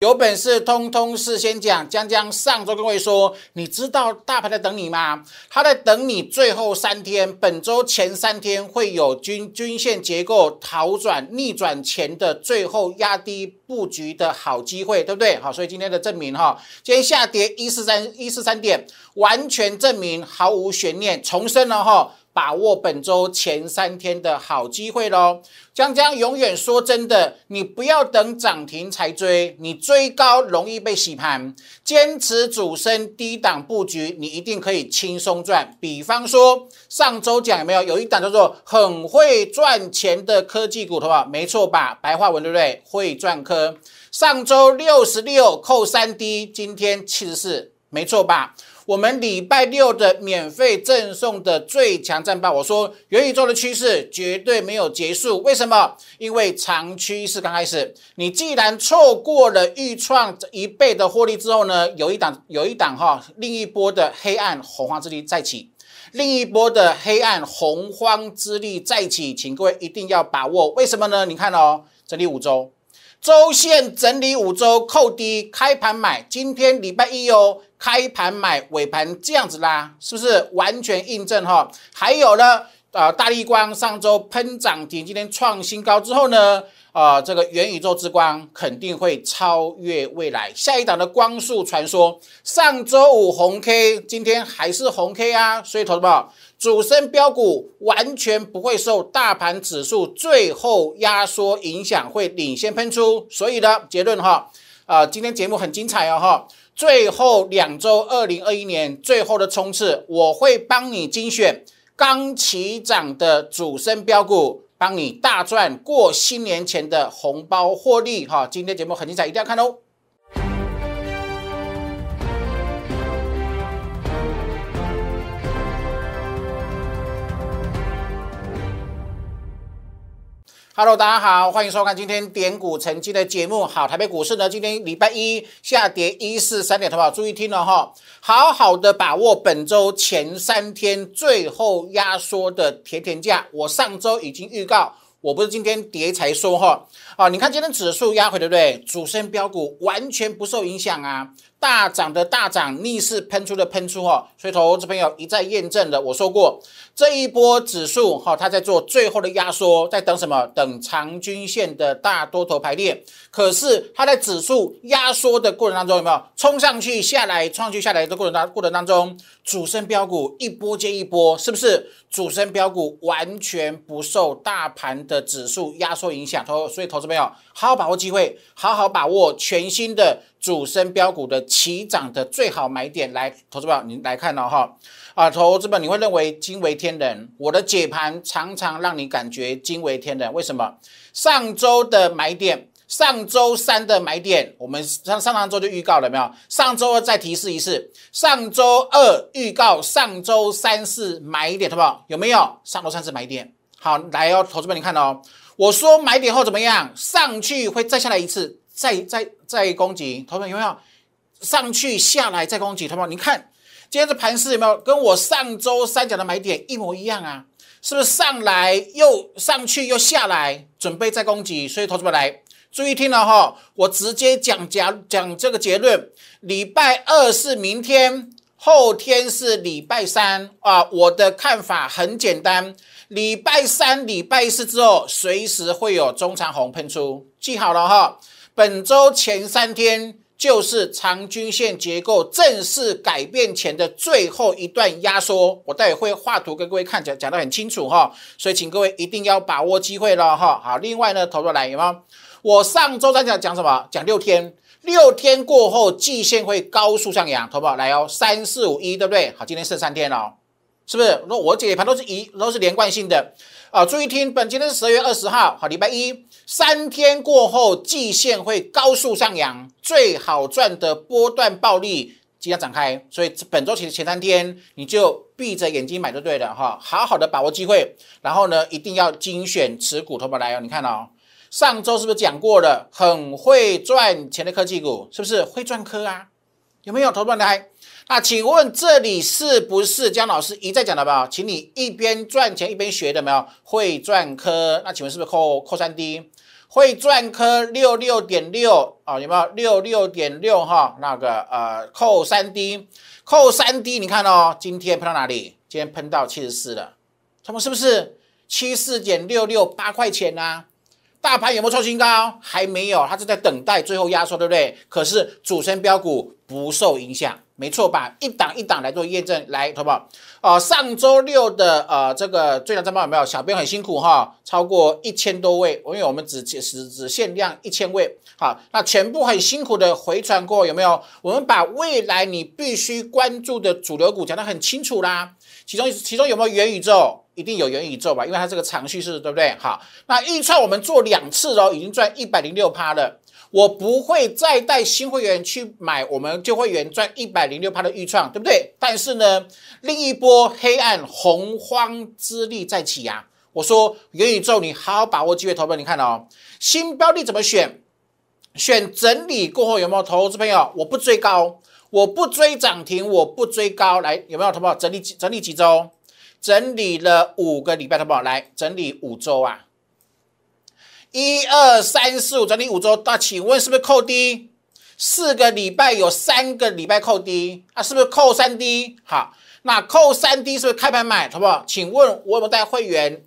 有本事通通事先讲。江江上周跟各位说，你知道大盘在等你吗？他在等你最后三天，本周前三天会有均均线结构逃转逆转前的最后压低布局的好机会，对不对？好，所以今天的证明哈，今天下跌一四三一四三点，完全证明毫无悬念，重申了哈。把握本周前三天的好机会喽！江江永远说真的，你不要等涨停才追，你追高容易被洗盘。坚持主升低档布局，你一定可以轻松赚。比方说上周讲有没有？有一档叫做很会赚钱的科技股，好不好？没错吧？白话文对不对？会赚科。上周六十六扣三 D，今天七十四，没错吧？我们礼拜六的免费赠送的最强战报，我说元宇宙的趋势绝对没有结束。为什么？因为长趋势刚开始。你既然错过了预创一倍的获利之后呢，有一档有一档哈，另一波的黑暗洪荒之力再起，另一波的黑暗洪荒之力再起，请各位一定要把握。为什么呢？你看哦，整理五周，周线整理五周，扣低开盘买，今天礼拜一哦。开盘买，尾盘这样子拉，是不是完全印证哈？还有呢，呃，大力光上周喷涨停，今天创新高之后呢，啊，这个元宇宙之光肯定会超越未来。下一档的光速传说，上周五红 K，今天还是红 K 啊，所以投资宝主升标股完全不会受大盘指数最后压缩影响，会领先喷出。所以呢，结论哈，呃，今天节目很精彩哦哈。最后两周，二零二一年最后的冲刺，我会帮你精选刚起涨的主升标股，帮你大赚过新年前的红包获利。哈，今天节目很精彩，一定要看哦。Hello，大家好，欢迎收看今天点股成绩的节目。好，台北股市呢，今天礼拜一下跌一四三点，好不好？注意听了哈，好好的把握本周前三天最后压缩的甜甜价。我上周已经预告，我不是今天跌才说哈。啊，你看今天指数压回对不对？主升标股完全不受影响啊。大涨的大涨，逆势喷出的喷出哈，所以投资朋友一再验证了我说过，这一波指数哈，它在做最后的压缩，在等什么？等长均线的大多头排列。可是它在指数压缩的过程当中，有没有冲上去下来，冲上去下来的过程当过程当中，主升标股一波接一波，是不是？主升标股完全不受大盘的指数压缩影响，投所以投资朋友好好把握机会，好好把握全新的。主升标股的起涨的最好买点，来，投资者，您来看了哈，啊，投资者，你会认为惊为天人。我的解盘常常让你感觉惊为天人，为什么？上周的买点，上周三的买点，我们上上上周就预告了没有？上周二再提示一次，上周二预告，上周三是买点，好不好？有没有？上周三是买点，好，来哦，投资者，你看哦，我说买点后怎么样？上去会再下来一次。再再再攻击，同学们有没有上去下来再攻击？同学们，你看今天的盘势有没有跟我上周三讲的买点一模一样啊？是不是上来又上去又下来，准备再攻击？所以同学们来注意听了哈，我直接讲讲讲这个结论。礼拜二是明天，后天是礼拜三啊。我的看法很简单，礼拜三、礼拜四之后，随时会有中长红喷出，记好了哈。本周前三天就是长均线结构正式改变前的最后一段压缩，我待会会画图跟各位看讲讲得很清楚哈，所以请各位一定要把握机会了哈。好，另外呢，投出来有吗？我上周在讲讲什么？讲六天，六天过后季线会高速上扬，投不来哦，三四五一，对不对？好，今天剩三天了，是不是？那我解盘都是一都是连贯性的。啊，注意听，本今天是十二月二十号，好，礼拜一，三天过后，季线会高速上扬，最好赚的波段暴利即将展开，所以本周其实前三天你就闭着眼睛买就对了哈，好好的把握机会，然后呢，一定要精选持股，投保来哦，你看哦，上周是不是讲过了，很会赚钱的科技股，是不是？会赚科啊？有没有？投保来？那请问这里是不是姜老师一再讲的吧？请你一边赚钱一边学的没有？会赚科？那请问是不是扣扣三 D？会赚科六六点六啊，有没有六六点六哈？那个呃，扣三 D，扣三 D，你看哦，今天喷到哪里？今天喷到七十四了，他们是不是七四点六六八块钱呢？大盘有没有创新高？还没有，它是在等待最后压缩，对不对？可是主升标股不受影响，没错吧？一档一档来做验证，来，好不好？哦，上周六的呃这个最强战报有没有？小编很辛苦哈，超过一千多位，因为我们只只只限量一千位，好，那全部很辛苦的回传过有没有？我们把未来你必须关注的主流股讲得很清楚啦。其中其中有没有元宇宙？一定有元宇宙吧，因为它这个长叙事，对不对？好，那预创我们做两次哦，已经赚一百零六趴了。我不会再带新会员去买，我们旧会员赚一百零六趴的预创，对不对？但是呢，另一波黑暗洪荒之力再起呀！我说元宇宙，你好好把握机会投本。你看哦，新标的怎么选？选整理过后有没有投资朋友？我不追高。我不追涨停，我不追高，来有没有？投保？整理整理几周？整理了五个礼拜，好不好？来整理五周啊！一二三四五，整理五周。那请问是不是扣低？四个礼拜有三个礼拜扣低啊？是不是扣三低？好，那扣三低是不是开盘买？好不好？请问我有没有带会员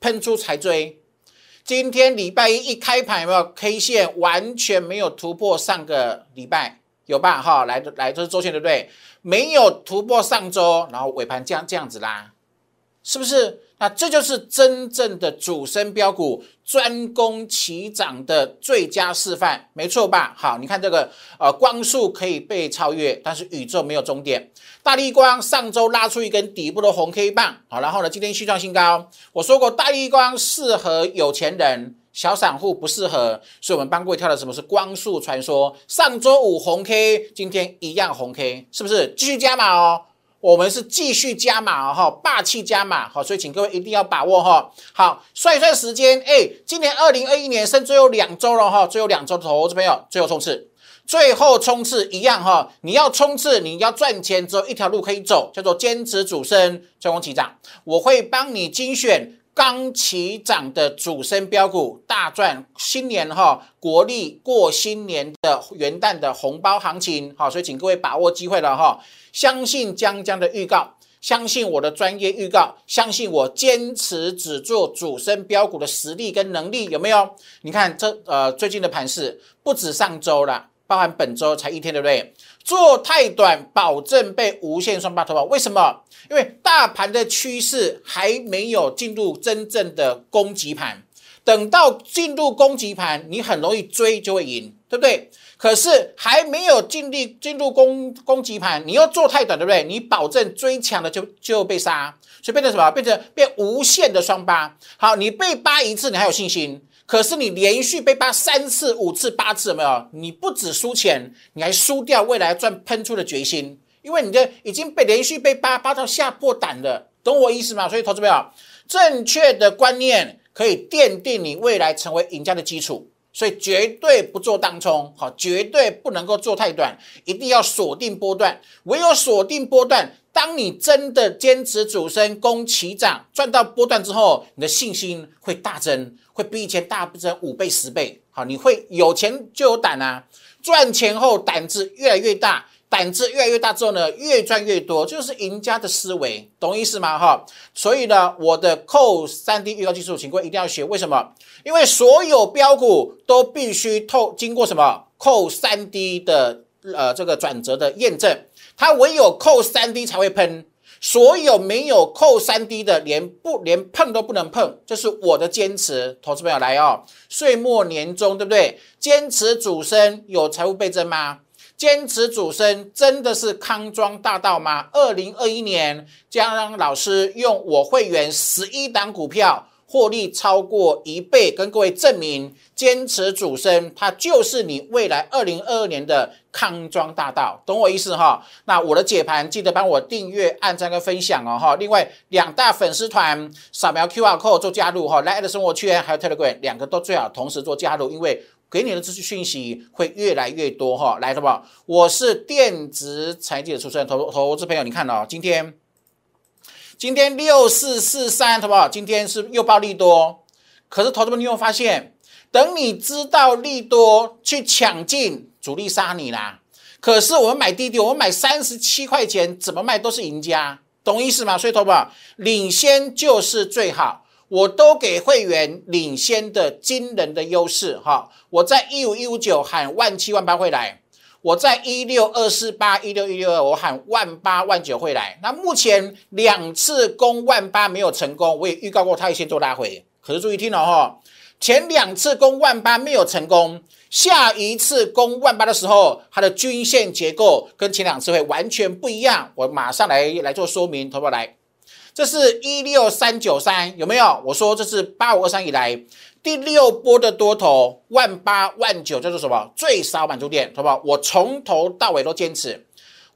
喷出才追？今天礼拜一一开盘有没有 K 线完全没有突破上个礼拜？有吧？哈，来来，这是周线对不对？没有突破上周，然后尾盘这样这样子啦，是不是？那这就是真正的主升标股专攻起涨的最佳示范，没错吧？好，你看这个呃，光速可以被超越，但是宇宙没有终点。大力光上周拉出一根底部的红 K 棒，好，然后呢，今天续创新高。我说过，大力光适合有钱人。小散户不适合，所以我们帮各位跳的什么是光速传说？上周五红 K，今天一样红 K，是不是继续加码哦？我们是继续加码哈，霸气加码好，所以请各位一定要把握哈。好，算一算时间，哎，今年二零二一年剩最后两周了哈，最后两周的投资朋友，最后冲刺，最后冲刺一样哈，你要冲刺，你要赚钱，只有一条路可以走，叫做坚持主升，专攻起涨，我会帮你精选。刚起涨的主升标股大赚，新年哈国历过新年的元旦的红包行情，好，所以请各位把握机会了哈。相信江江的预告，相信我的专业预告，相信我坚持只做主升标股的实力跟能力，有没有？你看这呃最近的盘势，不止上周了。包含本周才一天，对不对？做太短，保证被无限双八投保。为什么？因为大盘的趋势还没有进入真正的攻击盘。等到进入攻击盘，你很容易追就会赢，对不对？可是还没有进入进入攻攻击盘，你要做太短，对不对？你保证追强的就就被杀，所以变成什么？变成变无限的双八。好，你被扒一次，你还有信心。可是你连续被扒三次、五次、八次，有没有？你不止输钱，你还输掉未来赚喷出的决心，因为你的已经被连续被扒扒到吓破胆了，懂我意思吗？所以投资朋友，正确的观念可以奠定你未来成为赢家的基础，所以绝对不做当冲，好，绝对不能够做太短，一定要锁定波段，唯有锁定波段。当你真的坚持主升攻起涨赚到波段之后，你的信心会大增，会比以前大增五倍十倍。好，你会有钱就有胆啊！赚钱后胆子越来越大，胆子越来越大之后呢，越赚越多，就是赢家的思维，懂意思吗？哈，所以呢，我的扣三 D 预告技术，请各位一定要学。为什么？因为所有标股都必须透经过什么扣三 D 的呃这个转折的验证。它唯有扣三 D 才会喷，所有没有扣三 D 的，连不连碰都不能碰，这是我的坚持。投资朋友来哦，岁末年终对不对？坚持主升有财务倍增吗？坚持主升真的是康庄大道吗？二零二一年，江老师用我会员十一档股票。获利超过一倍，跟各位证明，坚持主升，它就是你未来二零二二年的康庄大道，懂我意思哈？那我的解盘记得帮我订阅、按赞跟分享哦哈。另外两大粉丝团扫描 Q R code 做加入哈，来爱的生活圈还有 Telegram 两个都最好同时做加入，因为给你的资讯讯息会越来越多哈。来，好不好？我是电子财经的出身，投投资朋友，你看哦，今天。今天六四四三，好不好？今天是又暴利多，可是投资们，你有发现等你知道利多去抢进，主力杀你啦。可是我们买滴滴，我们买三十七块钱，怎么卖都是赢家，懂意思吗？所以，投保领先就是最好。我都给会员领先的惊人的优势哈！我在一五一五九喊万七万八会来，我在一六二四八一六一六二我喊万八万九会来。那目前两次攻万八没有成功，我也预告过它先做拉回。可是注意听了哈，前两次攻万八没有成功，下一次攻万八的时候，它的均线结构跟前两次会完全不一样。我马上来来做说明，投保来。这是一六三九三，有没有？我说这是八五二三以来第六波的多头，万八万九叫做什么？最少满足点，好不好？我从头到尾都坚持，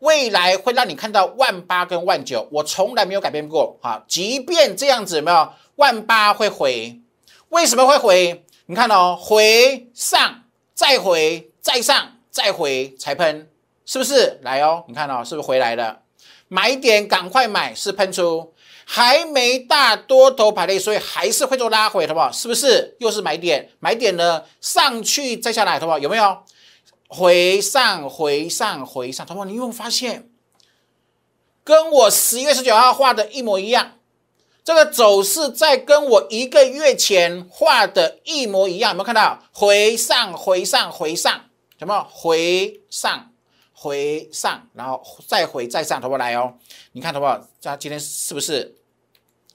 未来会让你看到万八跟万九，我从来没有改变过哈。即便这样子，有没有？万八会回，为什么会回？你看哦，回上再回再上再回才喷，是不是？来哦，你看哦，是不是回来了？买点赶快买，是喷出。还没大多头排列，所以还是会做拉回，好不好？是不是又是买点？买点呢？上去再下来，好不好？有没有回上回上回上？好不好？你有没有发现，跟我十一月十九号画的一模一样？这个走势在跟我一个月前画的一模一样，有没有看到？回上回上回上，什么？回上。回上，然后再回再上，头不来哦？你看头不？这今天是不是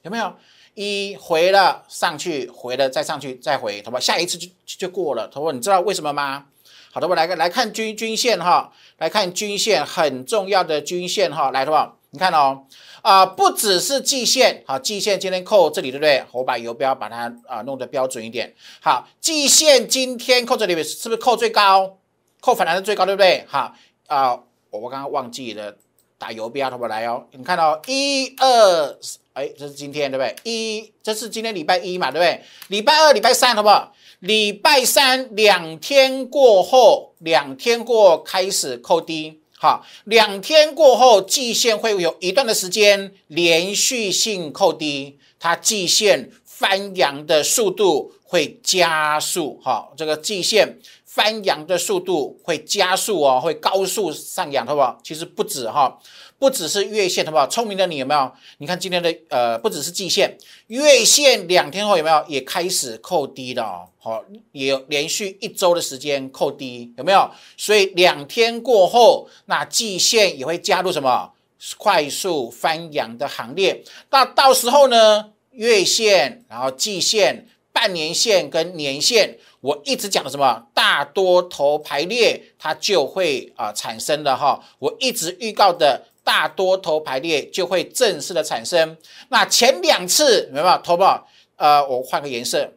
有没有一回了上去，回了再上去，再回，头不？下一次就就过了，头不？你知道为什么吗？好的，我来个来看均均线哈，来看均线很重要的均线哈，来头不？你看哦，啊，不只是季线，好，季线今天扣这里对不对？我把游标把它啊弄得标准一点，好，季线今天扣这里是不是扣最高？扣反弹是最高对不对？好。啊，我我刚刚忘记了打游标，他不来哦。你看到一二，哎，这是今天对不对？一，这是今天礼拜一嘛，对不对？礼拜二、礼拜三好不好？礼拜三两天过后，两天过开始扣低，好，两天过后季线会有一段的时间连续性扣低，它季线翻扬的速度会加速，哈，这个季线。翻扬的速度会加速哦，会高速上扬，好不好？其实不止哈，不只是月线，好不好？聪明的你有没有？你看今天的呃，不只是季线，月线两天后有没有也开始扣低了哦？好，也连续一周的时间扣低，有没有？所以两天过后，那季线也会加入什么快速翻扬的行列？那到时候呢，月线，然后季线。半年线跟年线，我一直讲的什么大多头排列，它就会啊产生的哈。我一直预告的大多头排列就会正式的产生。那前两次没有投保，呃，我换个颜色。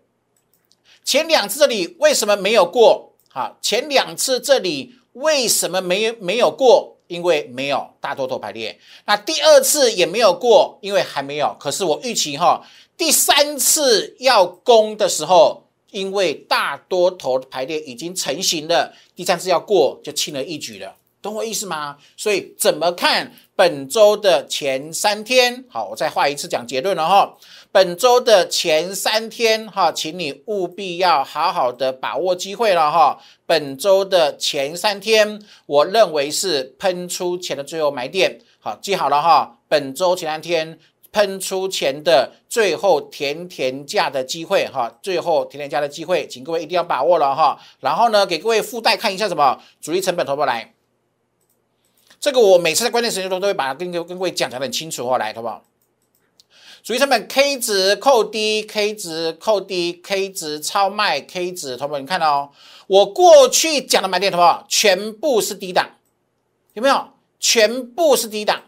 前两次这里为什么没有过？哈，前两次这里为什么没没有过？因为没有大多头排列。那第二次也没有过，因为还没有。可是我预期哈。第三次要攻的时候，因为大多头排列已经成型了，第三次要过就轻而易举了，懂我意思吗？所以怎么看本周的前三天？好，我再画一次讲结论了哈。本周的前三天哈，请你务必要好好的把握机会了哈。本周的前三天，我认为是喷出前的最后买点。好，记好了哈。本周前三天。喷出前的最后甜甜价的机会哈，最后甜甜价的机会，请各位一定要把握了哈。然后呢，给各位附带看一下什么主力成本投不来，这个我每次在关键时间中都会把它跟跟各位讲讲的很清楚哦，来，好不好？主力成本 K 值扣低，K 值扣低，K 值超卖，K 值，同学们你看哦，我过去讲的买点，好不好？全部是低档，有没有？全部是低档，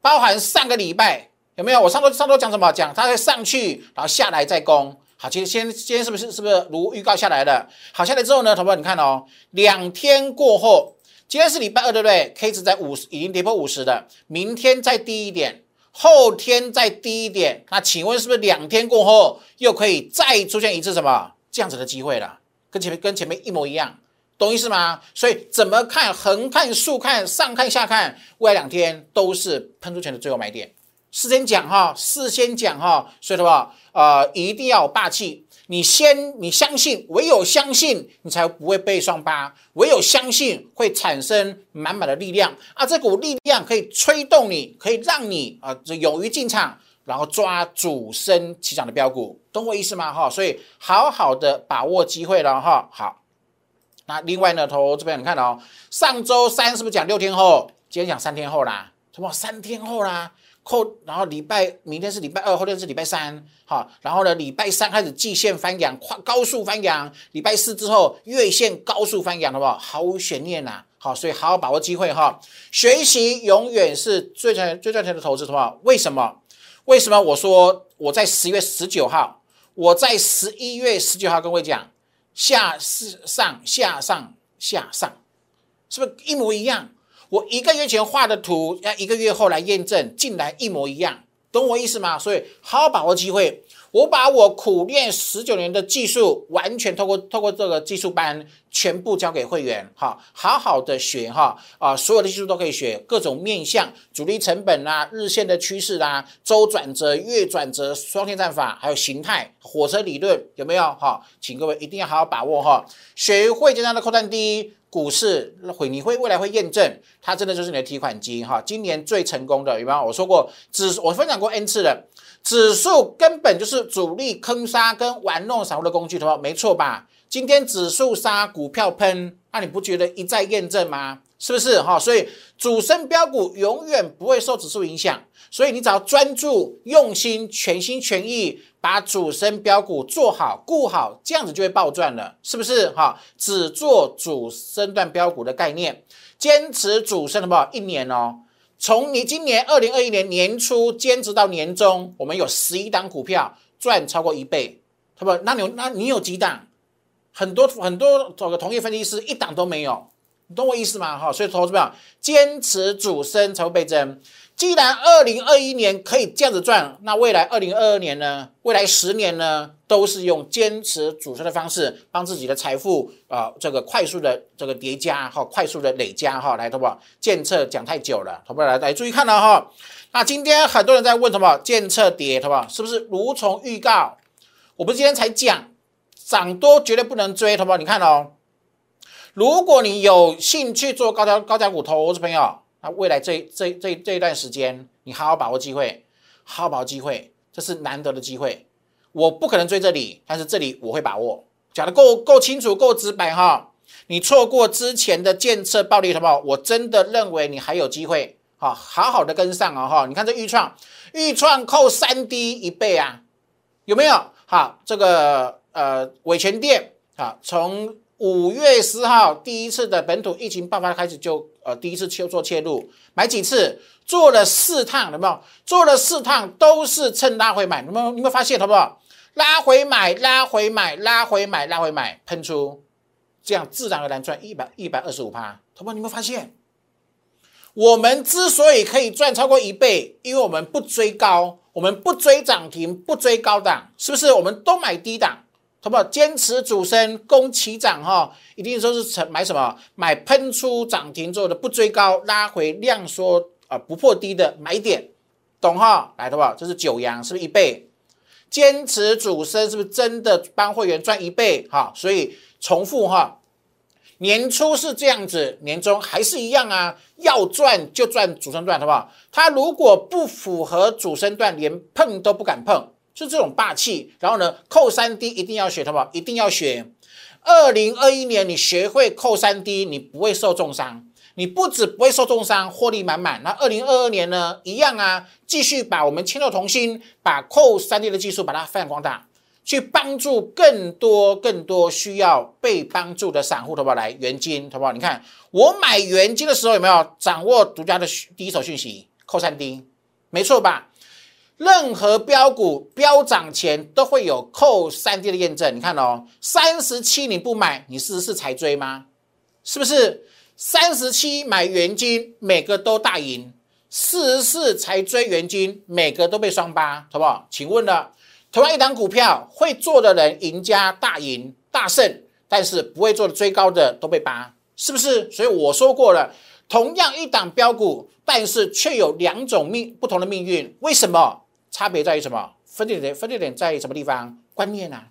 包含上个礼拜。有没有？我上周上周讲什么？讲它会上去，然后下来再攻。好，其实先今天是不是是不是如预告下来的？好，下来之后呢，同学们你看哦，两天过后，今天是礼拜二，对不对？K 值在五十，已经跌破五十的。明天再低一点，后天再低一点。那请问是不是两天过后又可以再出现一次什么这样子的机会了？跟前面跟前面一模一样，懂意思吗？所以怎么看？横看、竖看、上看、下看，未来两天都是喷出前的最后买点。事先讲哈，事先讲哈，所以的话，呃，一定要霸气。你先你相信，唯有相信，你才不会被双八；唯有相信，会产生满满的力量啊！这股力量可以吹动你，可以让你啊，这勇于进场，然后抓主升起涨的标股，懂我意思吗？哈，所以好好的把握机会了哈。好，那另外呢，投这边你看哦，上周三是不是讲六天后？今天讲三天后啦，什么三天后啦？后，然后礼拜明天是礼拜二，后天是礼拜三，好，然后呢，礼拜三开始季线翻阳，快高速翻阳，礼拜四之后月线高速翻阳，好不好？毫无悬念呐，好，所以好好把握机会哈。学习永远是最赚最赚钱的投资，好不好？为什么？为什么我说我在十月十九号，我在十一月十九号跟各位讲下四上下上下上，是不是一模一样？我一个月前画的图，要一个月后来验证，竟然一模一样，懂我意思吗？所以好好把握机会。我把我苦练十九年的技术，完全透过透过这个技术班，全部交给会员，哈，好好的学哈啊，所有的技术都可以学，各种面向、主力成本啦、日线的趋势啦、周转折、月转折、双线战法，还有形态、火车理论，有没有？哈，请各位一定要好好把握哈，学会简单的扣单低。股市会你会未来会验证，它真的就是你的提款机哈。今年最成功的有没有？我说过指我分享过 N 次了，指数根本就是主力坑杀跟玩弄散户的工具，对没错吧？今天指数杀，股票喷，那你不觉得一再验证吗？是不是哈？所以主升标股永远不会受指数影响，所以你只要专注、用心、全心全意把主升标股做好、顾好，这样子就会暴赚了，是不是哈？只做主升段标股的概念，坚持主升的不一年哦，从你今年二零二一年年初坚持到年终，我们有十一档股票赚超过一倍，他不？那你那你有几档？很多很多找个同业分析师一档都没有。你懂我意思吗？哈，所以投资者坚持主升才会倍增。既然二零二一年可以这样子赚，那未来二零二二年呢？未来十年呢？都是用坚持主升的方式，帮自己的财富啊，这个快速的这个叠加哈，快速的累加哈，来，投保建测讲太久了，投保来来注意看了哈。那今天很多人在问什么？建测跌，投保是不是如从预告？我不是今天才讲，涨多绝对不能追，投保你看哦。如果你有兴趣做高价高价股投资朋友，那未来这这这这一段时间，你好好把握机会，好好把握机会，这是难得的机会。我不可能追这里，但是这里我会把握，讲的够够清楚、够直白哈。你错过之前的建测暴利，好不好？我真的认为你还有机会，好好好的跟上啊哈。你看这预创，预创扣三 D 一倍啊，有没有？好，这个呃伟全店啊，从五月十号第一次的本土疫情爆发开始，就呃第一次切做切入，买几次，做了四趟，有没有？做了四趟都是趁拉回买，有没有？有没有发现，好不好？拉回买，拉回买，拉回买，拉回买，喷出，这样自然而然赚一百一百二十五趴，好不好？你有没有发现？我们之所以可以赚超过一倍，因为我们不追高，我们不追涨停，不追高档，是不是？我们都买低档。好不好？坚持主升攻起涨哈，一定说是成买什么？买喷出涨停之后的不追高，拉回量缩啊不破低的买点，懂哈？来，好不好？这是九阳，是不是一倍？坚持主升是不是真的帮会员赚一倍？哈，所以重复哈，年初是这样子，年终还是一样啊？要赚就赚主升段，好不好？他如果不符合主升段，连碰都不敢碰。是这种霸气，然后呢，扣三 D 一定要学，好不好？一定要学。二零二一年你学会扣三 D，你不会受重伤。你不止不会受重伤，获利满满。那二零二二年呢，一样啊，继续把我们千六同心，把扣三 D 的技术把它发扬光大，去帮助更多更多需要被帮助的散户，好不好？来元金，好不好？你看我买元金的时候有没有掌握独家的第一手讯息？扣三 D，没错吧？任何标股飙涨前都会有扣三 D 的验证，你看哦，三十七你不买，你四十四才追吗？是不是？三十七买元金，每个都大赢；四十四才追元金，每个都被双八，好不好？请问了，同样一档股票，会做的人赢家大赢大胜，但是不会做的追高的都被八，是不是？所以我说过了，同样一档标股，但是却有两种命不同的命运，为什么？差别在于什么？分界点分界点在于什么地方？观念啊！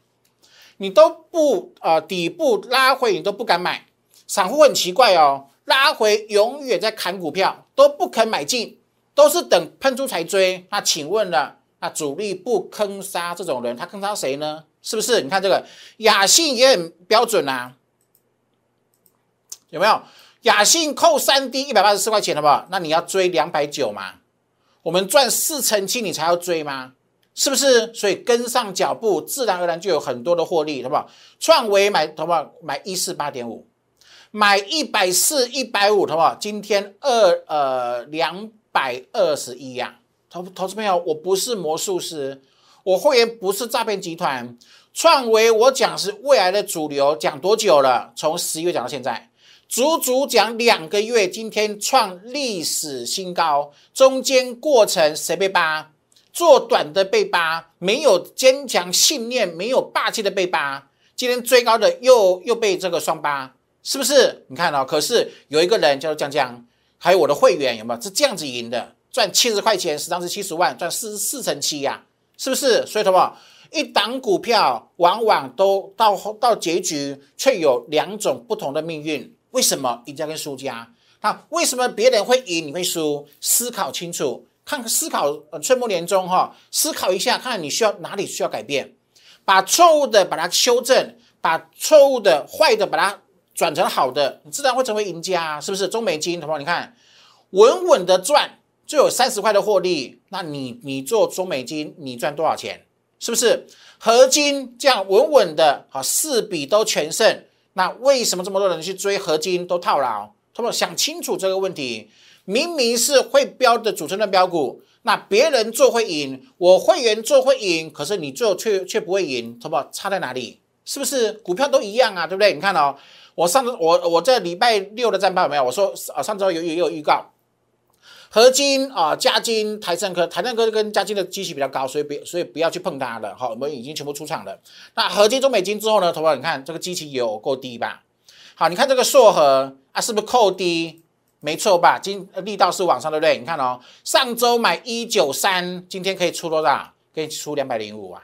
你都不呃底部拉回你都不敢买，散户很奇怪哦，拉回永远在砍股票都不肯买进，都是等喷出才追。那请问了，那主力不坑杀这种人，他坑杀谁呢？是不是？你看这个雅信也很标准啊，有没有？雅信扣三 D 一百八十四块钱，好不好？那你要追两百九嘛？我们赚四成七，你才要追吗？是不是？所以跟上脚步，自然而然就有很多的获利，好不好？创维买，好不好？买一四八点五，买一百四一百五，好不好？今天二呃两百二十一呀，投投资朋友，我不是魔术师，我会员不是诈骗集团。创维我讲是未来的主流，讲多久了？从十一月讲到现在。足足讲两个月，今天创历史新高，中间过程谁被扒？做短的被扒，没有坚强信念、没有霸气的被扒。今天追高的又又被这个双八，是不是？你看哦，可是有一个人叫做江江，还有我的会员有没有？是这样子赢的，赚七十块钱，十张是七十万，赚四四成七呀，是不是？所以什么？一档股票往往都到到结局，却有两种不同的命运。为什么赢家跟输家？那为什么别人会赢，你会输？思考清楚，看思考呃，岁末年终哈，思考一下，看你需要哪里需要改变，把错误的把它修正，把错误的坏的把它转成好的，你自然会成为赢家，是不是？中美金，好不好？你看稳稳的赚，就有三十块的获利，那你你做中美金，你赚多少钱？是不是？合金这样稳稳的，好四笔都全胜。那为什么这么多人去追合金都套牢？他们想清楚这个问题，明明是会标的主升段标股，那别人做会赢，我会员做会赢，可是你做却却不会赢，他不？差在哪里？是不是股票都一样啊？对不对？你看哦，我上周我我在礼拜六的战报有没有？我说啊，上周有有有预告。合金啊，嘉金、台盛科、台盛科跟嘉金的基期比较高，所以不所以不要去碰它了。好，我们已经全部出场了。那合金中美金之后呢？头发你看这个基期有够低吧？好，你看这个硕和啊，是不是扣低？没错吧？今力道是往上，对不对？你看哦，上周买一九三，今天可以出多少？可以出两百零五啊。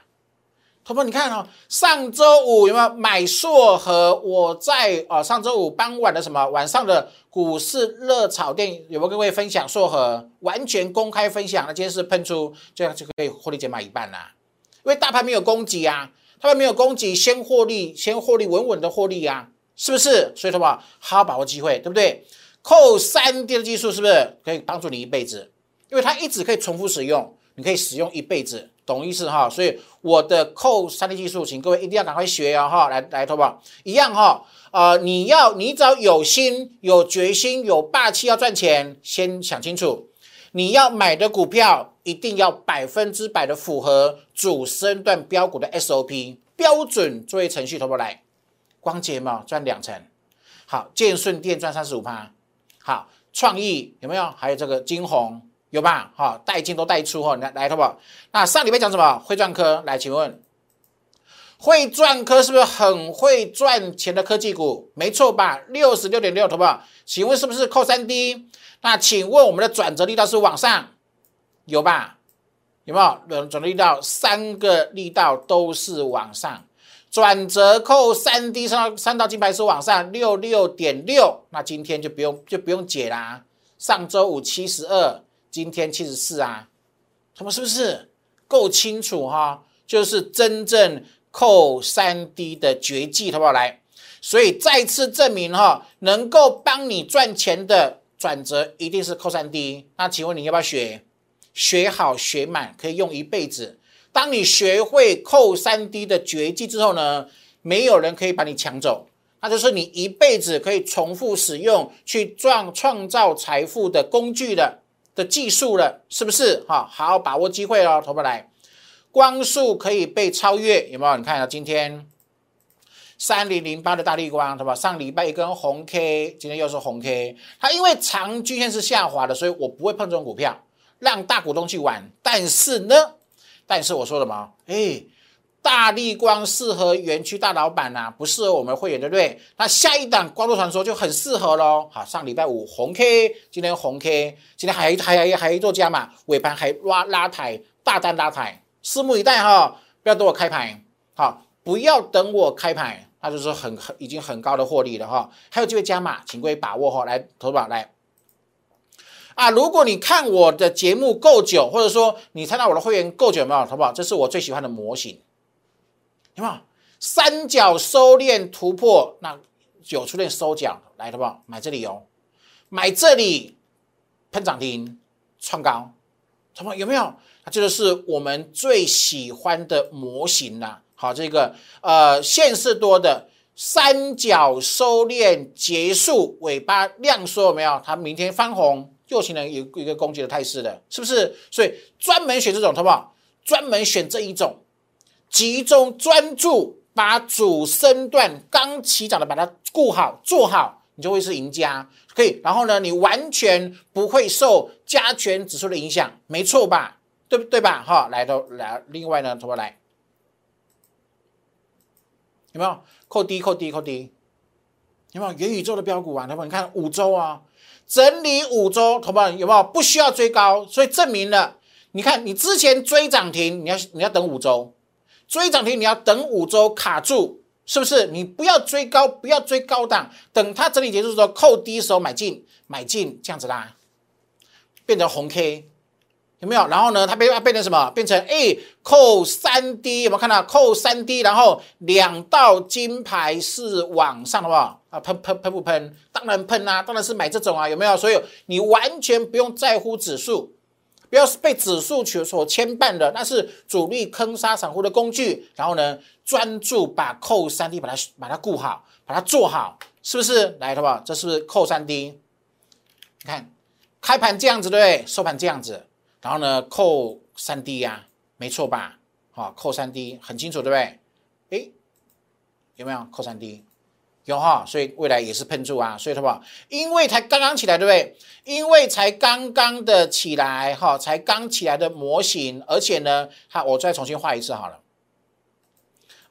同学你看哦，上周五有没有买硕和？我在啊，上周五傍晚的什么晚上的股市热炒店有没有跟各位分享硕和？完全公开分享，那今天是喷出，这样就可以获利减码一半啦。因为大盘没有供给啊，大盘没有供给，先获利，先获利，稳稳的获利啊，是不是？所以说嘛，好好把握机会，对不对？扣三 D 的技术是不是可以帮助你一辈子？因为它一直可以重复使用，你可以使用一辈子。懂意思哈，所以我的扣三 D 技术，请各位一定要赶快学哦哈，来来，投保一样哈，呃，你要你只要有心、有决心、有霸气要赚钱，先想清楚，你要买的股票一定要百分之百的符合主升段标股的 SOP 标准作业程序，投保来，光捷嘛赚两成，好，建顺电赚三十五趴，好，创意有没有？还有这个金红。有吧？哈，带进都带出哈，来来，好不好？那上礼拜讲什么？会赚科来，请问会赚科是不是很会赚钱的科技股？没错吧？六十六点六，好不好？请问是不是扣三 D？那请问我们的转折力道是往上？有吧？有没有？转折力道三个力道都是往上，转折扣三 D 上三道金牌是往上六六点六，那今天就不用就不用解啦。上周五七十二。今天七十四啊，他们是不是够清楚哈？就是真正扣三 D 的绝技，好不好来？所以再次证明哈，能够帮你赚钱的转折一定是扣三 D。那请问你要不要学？学好学满可以用一辈子。当你学会扣三 D 的绝技之后呢，没有人可以把你抢走，那就是你一辈子可以重复使用去赚创造财富的工具的。的技术了，是不是？哈，好好把握机会哦，投不来，光速可以被超越，有没有？你看一下今天三零零八的大力光，对吧？上礼拜一根红 K，今天又是红 K，它因为长均线是下滑的，所以我不会碰这种股票，让大股东去玩。但是呢，但是我说了嘛，哎。大力光适合园区大老板呐，不适合我们会员，对不对？那下一档光路传说就很适合喽。好，上礼拜五红 K，今天红 K，今天还还还还做加码，尾盘还拉拉抬，大单拉抬，拭目以待哈，不要等我开盘。好，不要等我开盘，那就是很很已经很高的获利了哈，还有机会加码，请各位把握哈，来投保来。啊，如果你看我的节目够久，或者说你参加我的会员够久，有没有？投保？这是我最喜欢的模型，有没有？三角收敛突破，那有出现收脚，来，好不好？买这里哦，买这里喷涨停创高，好不好？有没有？那这就是我们最喜欢的模型啦。好，这个呃线是多的三角收敛结束，尾巴量缩，有没有？它明天翻红。又形成有一个攻击的态势的，是不是？所以专门选这种，好不好？专门选这一种，集中专注，把主升段刚起涨的把它顾好做好，你就会是赢家。可以，然后呢，你完全不会受加权指数的影响，没错吧？对不对吧？哈，来都来，另外呢，怎么来？有没有扣低扣低扣低？有没有元宇宙的标股啊？他们你看五周啊。整理五周，同胞有没有不需要追高？所以证明了，你看你之前追涨停，你要你要等五周，追涨停你要等五周卡住，是不是？你不要追高，不要追高档，等它整理结束的时候扣低时候买进，买进这样子啦，变成红 K。有没有？然后呢？它变它变成什么？变成哎，扣三 D 有没有看到？扣三 D，然后两道金牌是往上的话啊，喷喷喷不喷？当然喷啊！当然是买这种啊，有没有？所以你完全不用在乎指数，不要是被指数所所牵绊的，那是主力坑杀散户的工具。然后呢，专注把扣三 D 把它把它顾好，把它做好，是不是？来，好不好？这是不是扣三 D？你看开盘这样子，对不对？收盘这样子。然后呢，扣三 D 呀，没错吧？好，扣三 D 很清楚，对不对？哎，有没有扣三 D？有哈，所以未来也是喷出啊，所以好不好？因为才刚刚起来，对不对？因为才刚刚的起来，哈，才刚起来的模型，而且呢，哈，我再重新画一次好了。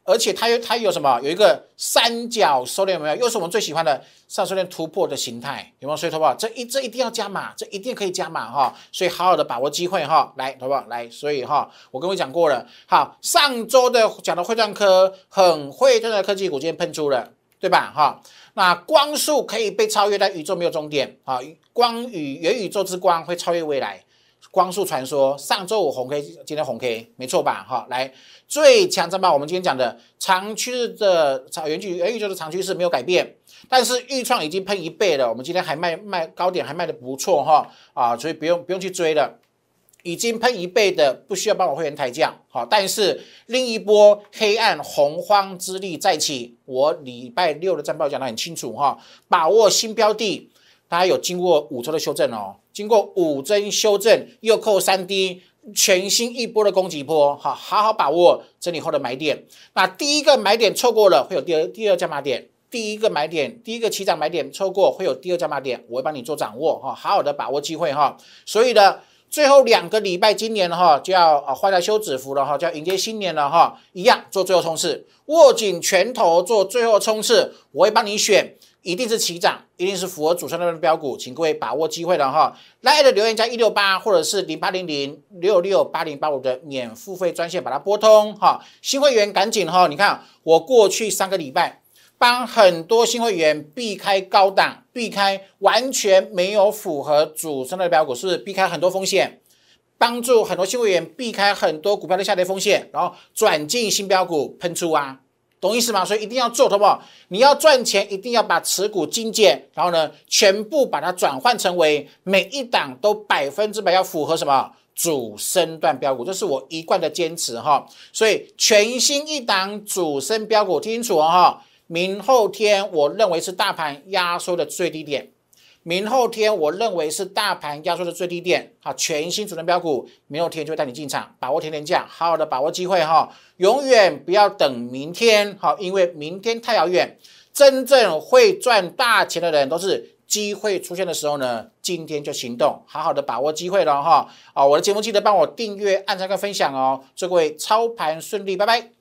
而且它有它有什么？有一个三角收敛，有没有？又是我们最喜欢的上收敛突破的形态，有没有？所以，好不好？这一这一定要加码，这一定可以加码哈。所以，好好的把握机会哈。来，好不好？来，所以哈，我跟我讲过了。好，上周的讲的汇赚科很会赚的科技股今天喷出了，对吧？哈，那光速可以被超越，但宇宙没有终点啊。光与元宇宙之光会超越未来。光速传说上周五红 K，今天红 K，没错吧？哈，来最强战吧。我们今天讲的长趋势的长元宇元宇宙的长趋势没有改变，但是预创已经喷一倍了。我们今天还卖卖高点，还卖的不错哈啊，所以不用不用去追了。已经喷一倍的，不需要帮我会员抬价。好，但是另一波黑暗洪荒之力再起，我礼拜六的战报讲的很清楚哈，把握新标的。大家有经过五周的修正哦，经过五针修正，又扣三 D，全新一波的攻击波，好，好好把握整理后的买点。那第一个买点错过了，会有第二第二加码点。第一个买点，第一个起涨买点错过，会有第二加码点，我会帮你做掌握哈，好好的把握机会哈。所以呢，最后两个礼拜，今年哈就要啊换来休止符了哈，就要迎接新年了哈，一样做最后冲刺，握紧拳头做最后冲刺，我会帮你选。一定是齐涨，一定是符合主升段的标股，请各位把握机会了哈。来的留言加一六八或者是零八零零六六八零八五的免付费专线，把它拨通哈。新会员赶紧哈，你看我过去三个礼拜帮很多新会员避开高档，避开完全没有符合主升段的标股，是不是避开很多风险？帮助很多新会员避开很多股票的下跌风险，然后转进新标股喷出啊。懂意思吗？所以一定要做，好不好？你要赚钱，一定要把持股精简，然后呢，全部把它转换成为每一档都百分之百要符合什么主升段标股，这是我一贯的坚持哈。所以全新一档主升标股，听清楚哦哈。明后天我认为是大盘压缩的最低点。明后天，我认为是大盘压缩的最低点，好，全新主升标股，明后天就会带你进场，把握天天价，好好的把握机会哈，永远不要等明天，好，因为明天太遥远，真正会赚大钱的人都是机会出现的时候呢，今天就行动，好好的把握机会了哈，啊，我的节目记得帮我订阅、按赞跟分享哦，祝各位操盘顺利，拜拜。